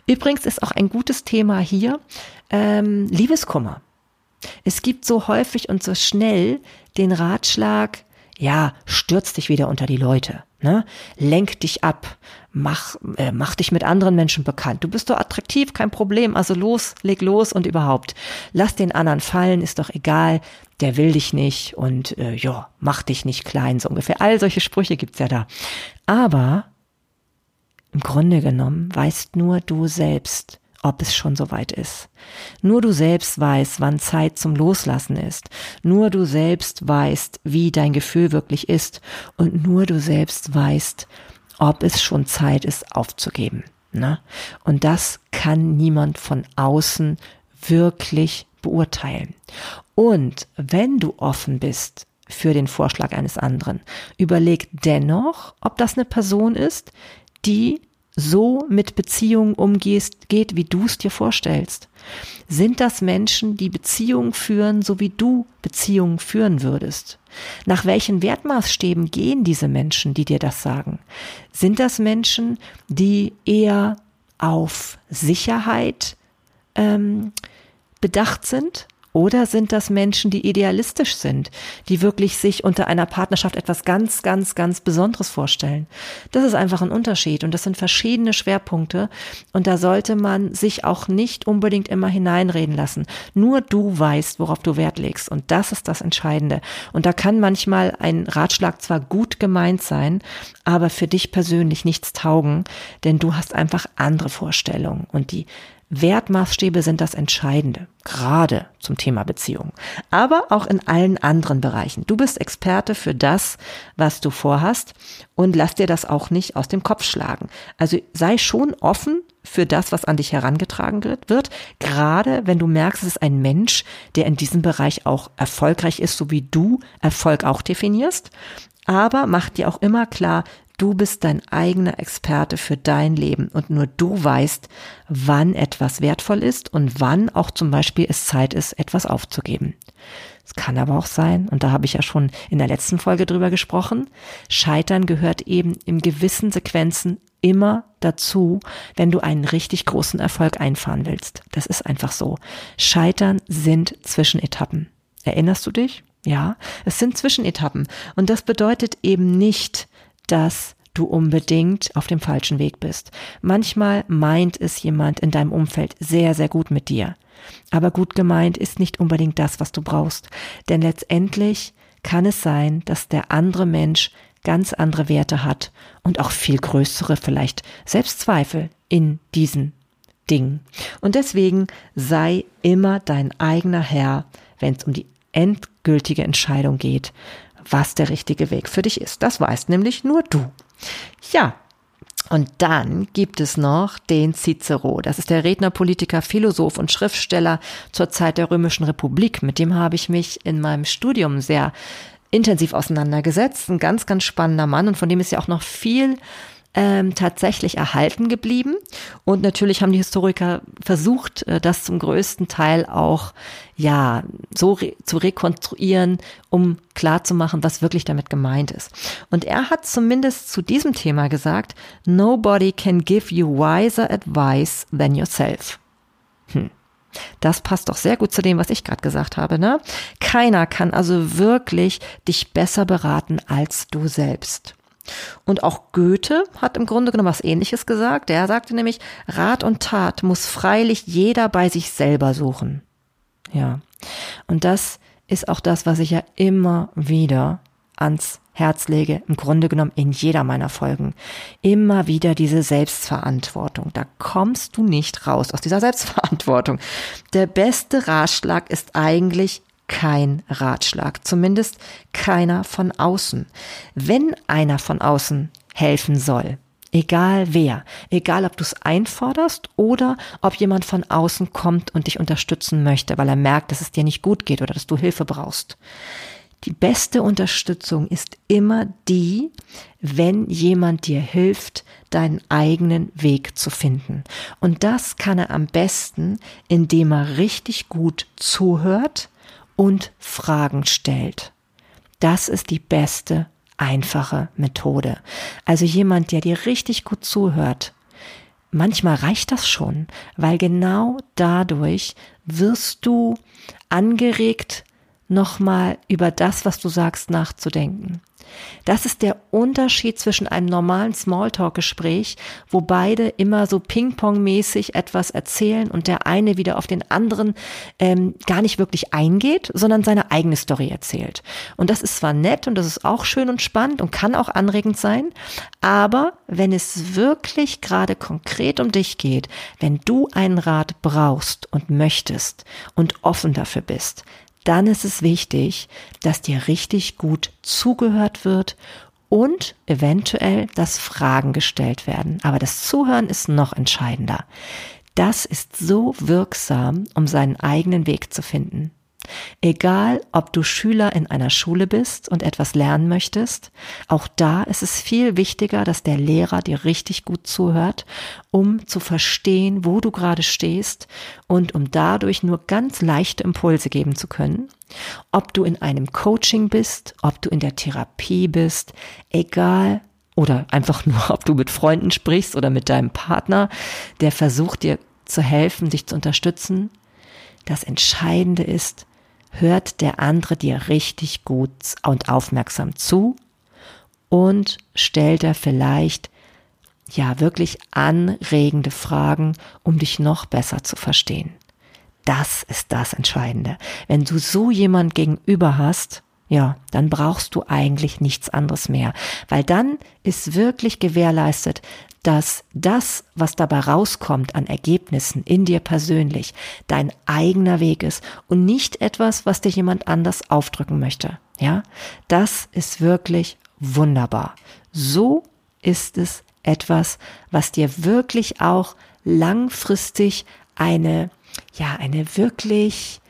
Übrigens ist auch ein gutes Thema hier ähm, Liebeskummer. Es gibt so häufig und so schnell den Ratschlag, ja, stürz dich wieder unter die Leute, ne? Lenk dich ab, mach, äh, mach dich mit anderen Menschen bekannt. Du bist doch attraktiv, kein Problem, also los, leg los und überhaupt. Lass den anderen fallen, ist doch egal, der will dich nicht und äh, ja, mach dich nicht klein, so ungefähr. All solche Sprüche gibt's ja da. Aber im Grunde genommen weißt nur du selbst, ob es schon soweit ist. Nur du selbst weißt, wann Zeit zum Loslassen ist. Nur du selbst weißt, wie dein Gefühl wirklich ist. Und nur du selbst weißt, ob es schon Zeit ist, aufzugeben. Ne? Und das kann niemand von außen wirklich beurteilen. Und wenn du offen bist für den Vorschlag eines anderen, überleg dennoch, ob das eine Person ist, die so mit Beziehungen umgehst, geht, wie du es dir vorstellst? Sind das Menschen, die Beziehungen führen, so wie du Beziehungen führen würdest? Nach welchen Wertmaßstäben gehen diese Menschen, die dir das sagen? Sind das Menschen, die eher auf Sicherheit ähm, bedacht sind Oder sind das Menschen, die idealistisch sind, die wirklich sich unter einer Partnerschaft etwas ganz, ganz, ganz Besonderes vorstellen? Das ist einfach ein Unterschied und das sind verschiedene Schwerpunkte und da sollte man sich auch nicht unbedingt immer hineinreden lassen. Nur du weißt, worauf du Wert legst und das ist das Entscheidende. Und da kann manchmal ein Ratschlag zwar gut gemeint sein, aber für dich persönlich nichts taugen, denn du hast einfach andere Vorstellungen und die Wertmaßstäbe sind das Entscheidende, gerade zum Thema Beziehung, aber auch in allen anderen Bereichen. Du bist Experte für das, was du vorhast und lass dir das auch nicht aus dem Kopf schlagen. Also sei schon offen für das, was an dich herangetragen wird, gerade wenn du merkst, es ist ein Mensch, der in diesem Bereich auch erfolgreich ist, so wie du Erfolg auch definierst. Aber mach dir auch immer klar, Du bist dein eigener Experte für dein Leben und nur du weißt, wann etwas wertvoll ist und wann auch zum Beispiel es Zeit ist, etwas aufzugeben. Es kann aber auch sein, und da habe ich ja schon in der letzten Folge drüber gesprochen, Scheitern gehört eben in gewissen Sequenzen immer dazu, wenn du einen richtig großen Erfolg einfahren willst. Das ist einfach so. Scheitern sind Zwischenetappen. Erinnerst du dich? Ja, es sind Zwischenetappen. Und das bedeutet eben nicht, dass du unbedingt auf dem falschen Weg bist. Manchmal meint es jemand in deinem Umfeld sehr, sehr gut mit dir. Aber gut gemeint ist nicht unbedingt das, was du brauchst. Denn letztendlich kann es sein, dass der andere Mensch ganz andere Werte hat und auch viel größere vielleicht Selbstzweifel in diesen Dingen. Und deswegen sei immer dein eigener Herr, wenn es um die endgültige Entscheidung geht, was der richtige Weg für dich ist. Das weißt nämlich nur du. Ja, und dann gibt es noch den Cicero. Das ist der Redner, Politiker, Philosoph und Schriftsteller zur Zeit der Römischen Republik. Mit dem habe ich mich in meinem Studium sehr intensiv auseinandergesetzt. Ein ganz, ganz spannender Mann und von dem ist ja auch noch viel ähm, tatsächlich erhalten geblieben. Und natürlich haben die Historiker versucht, äh, das zum größten Teil auch ja so re zu rekonstruieren, um klarzumachen, was wirklich damit gemeint ist. Und er hat zumindest zu diesem Thema gesagt, Nobody can give you wiser advice than yourself. Hm. Das passt doch sehr gut zu dem, was ich gerade gesagt habe, ne? Keiner kann also wirklich dich besser beraten als du selbst. Und auch Goethe hat im Grunde genommen was ähnliches gesagt. Der sagte nämlich, Rat und Tat muss freilich jeder bei sich selber suchen. Ja. Und das ist auch das, was ich ja immer wieder ans Herz lege, im Grunde genommen in jeder meiner Folgen. Immer wieder diese Selbstverantwortung. Da kommst du nicht raus aus dieser Selbstverantwortung. Der beste Ratschlag ist eigentlich kein Ratschlag, zumindest keiner von außen. Wenn einer von außen helfen soll, egal wer, egal ob du es einforderst oder ob jemand von außen kommt und dich unterstützen möchte, weil er merkt, dass es dir nicht gut geht oder dass du Hilfe brauchst. Die beste Unterstützung ist immer die, wenn jemand dir hilft, deinen eigenen Weg zu finden. Und das kann er am besten, indem er richtig gut zuhört, und Fragen stellt. Das ist die beste, einfache Methode. Also jemand, der dir richtig gut zuhört. Manchmal reicht das schon, weil genau dadurch wirst du angeregt, nochmal über das, was du sagst, nachzudenken. Das ist der Unterschied zwischen einem normalen Smalltalk-Gespräch, wo beide immer so Ping-Pong-mäßig etwas erzählen und der eine wieder auf den anderen ähm, gar nicht wirklich eingeht, sondern seine eigene Story erzählt. Und das ist zwar nett und das ist auch schön und spannend und kann auch anregend sein, aber wenn es wirklich gerade konkret um dich geht, wenn du einen Rat brauchst und möchtest und offen dafür bist, dann ist es wichtig, dass dir richtig gut zugehört wird und eventuell, dass Fragen gestellt werden. Aber das Zuhören ist noch entscheidender. Das ist so wirksam, um seinen eigenen Weg zu finden. Egal, ob du Schüler in einer Schule bist und etwas lernen möchtest, auch da ist es viel wichtiger, dass der Lehrer dir richtig gut zuhört, um zu verstehen, wo du gerade stehst und um dadurch nur ganz leichte Impulse geben zu können. Ob du in einem Coaching bist, ob du in der Therapie bist, egal, oder einfach nur, ob du mit Freunden sprichst oder mit deinem Partner, der versucht dir zu helfen, dich zu unterstützen. das Entscheidende ist, hört der andere dir richtig gut und aufmerksam zu und stellt er vielleicht ja wirklich anregende Fragen, um dich noch besser zu verstehen. Das ist das Entscheidende. Wenn du so jemand gegenüber hast, ja, dann brauchst du eigentlich nichts anderes mehr, weil dann ist wirklich gewährleistet, dass das, was dabei rauskommt an Ergebnissen in dir persönlich, dein eigener Weg ist und nicht etwas, was dir jemand anders aufdrücken möchte. Ja, das ist wirklich wunderbar. So ist es etwas, was dir wirklich auch langfristig eine, ja, eine wirklich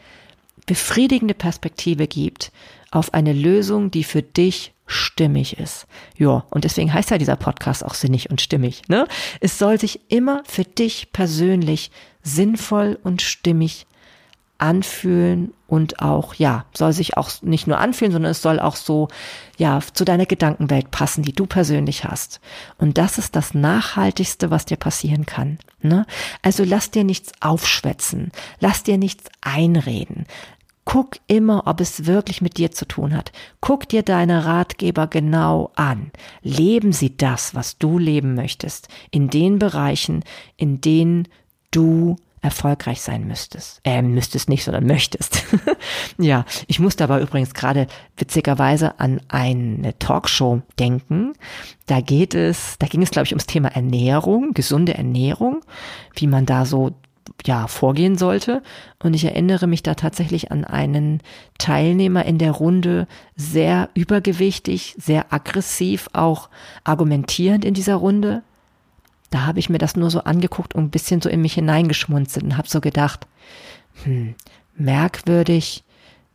befriedigende Perspektive gibt auf eine Lösung, die für dich stimmig ist. Ja, und deswegen heißt ja dieser Podcast auch sinnig und stimmig. Ne? Es soll sich immer für dich persönlich sinnvoll und stimmig anfühlen und auch, ja, soll sich auch nicht nur anfühlen, sondern es soll auch so, ja, zu deiner Gedankenwelt passen, die du persönlich hast. Und das ist das Nachhaltigste, was dir passieren kann. Ne? Also lass dir nichts aufschwätzen, lass dir nichts einreden. Guck immer, ob es wirklich mit dir zu tun hat. Guck dir deine Ratgeber genau an. Leben sie das, was du leben möchtest, in den Bereichen, in denen du erfolgreich sein müsstest. Äh, müsstest nicht, sondern möchtest. ja, ich musste aber übrigens gerade witzigerweise an eine Talkshow denken. Da geht es, da ging es, glaube ich, ums Thema Ernährung, gesunde Ernährung, wie man da so ja, vorgehen sollte. Und ich erinnere mich da tatsächlich an einen Teilnehmer in der Runde, sehr übergewichtig, sehr aggressiv, auch argumentierend in dieser Runde. Da habe ich mir das nur so angeguckt und ein bisschen so in mich hineingeschmunzelt und habe so gedacht, hm, merkwürdig,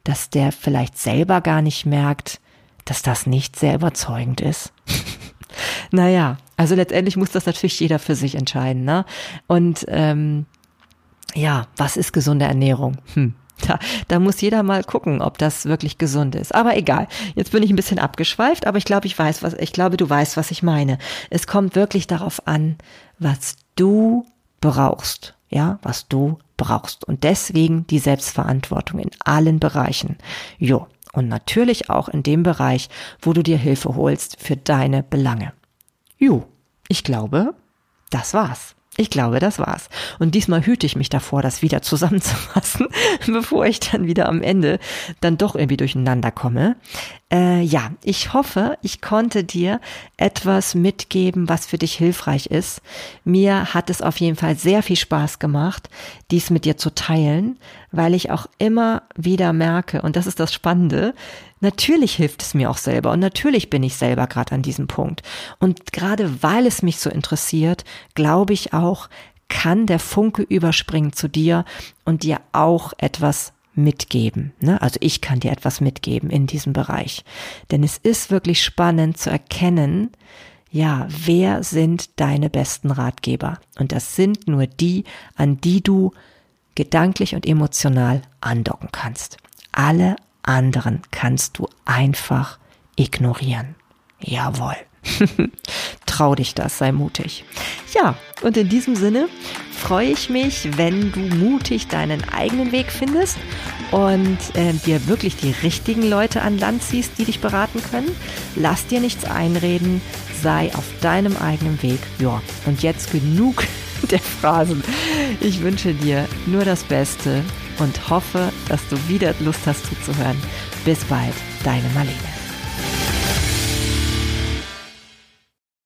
dass der vielleicht selber gar nicht merkt, dass das nicht sehr überzeugend ist. naja, also letztendlich muss das natürlich jeder für sich entscheiden. Ne? Und ähm, ja, was ist gesunde Ernährung? Hm. Da, da muss jeder mal gucken, ob das wirklich gesund ist. Aber egal. Jetzt bin ich ein bisschen abgeschweift, aber ich glaube, ich weiß, was, ich glaube, du weißt, was ich meine. Es kommt wirklich darauf an, was du brauchst. Ja, was du brauchst. Und deswegen die Selbstverantwortung in allen Bereichen. Jo. Und natürlich auch in dem Bereich, wo du dir Hilfe holst für deine Belange. Jo. Ich glaube, das war's. Ich glaube, das war's. Und diesmal hüte ich mich davor, das wieder zusammenzufassen, bevor ich dann wieder am Ende dann doch irgendwie durcheinander komme. Äh, ja, ich hoffe, ich konnte dir etwas mitgeben, was für dich hilfreich ist. Mir hat es auf jeden Fall sehr viel Spaß gemacht, dies mit dir zu teilen, weil ich auch immer wieder merke, und das ist das Spannende, natürlich hilft es mir auch selber und natürlich bin ich selber gerade an diesem Punkt. Und gerade weil es mich so interessiert, glaube ich auch, kann der Funke überspringen zu dir und dir auch etwas mitgeben. Ne? Also ich kann dir etwas mitgeben in diesem Bereich. Denn es ist wirklich spannend zu erkennen, ja, wer sind deine besten Ratgeber? Und das sind nur die, an die du gedanklich und emotional andocken kannst. Alle anderen kannst du einfach ignorieren. Jawohl. Trau dich das, sei mutig. Ja, und in diesem Sinne freue ich mich, wenn du mutig deinen eigenen Weg findest und äh, dir wirklich die richtigen Leute an Land ziehst, die dich beraten können. Lass dir nichts einreden, sei auf deinem eigenen Weg. Ja, und jetzt genug der Phrasen. Ich wünsche dir nur das Beste und hoffe, dass du wieder Lust hast zuzuhören. Bis bald, deine Marlene.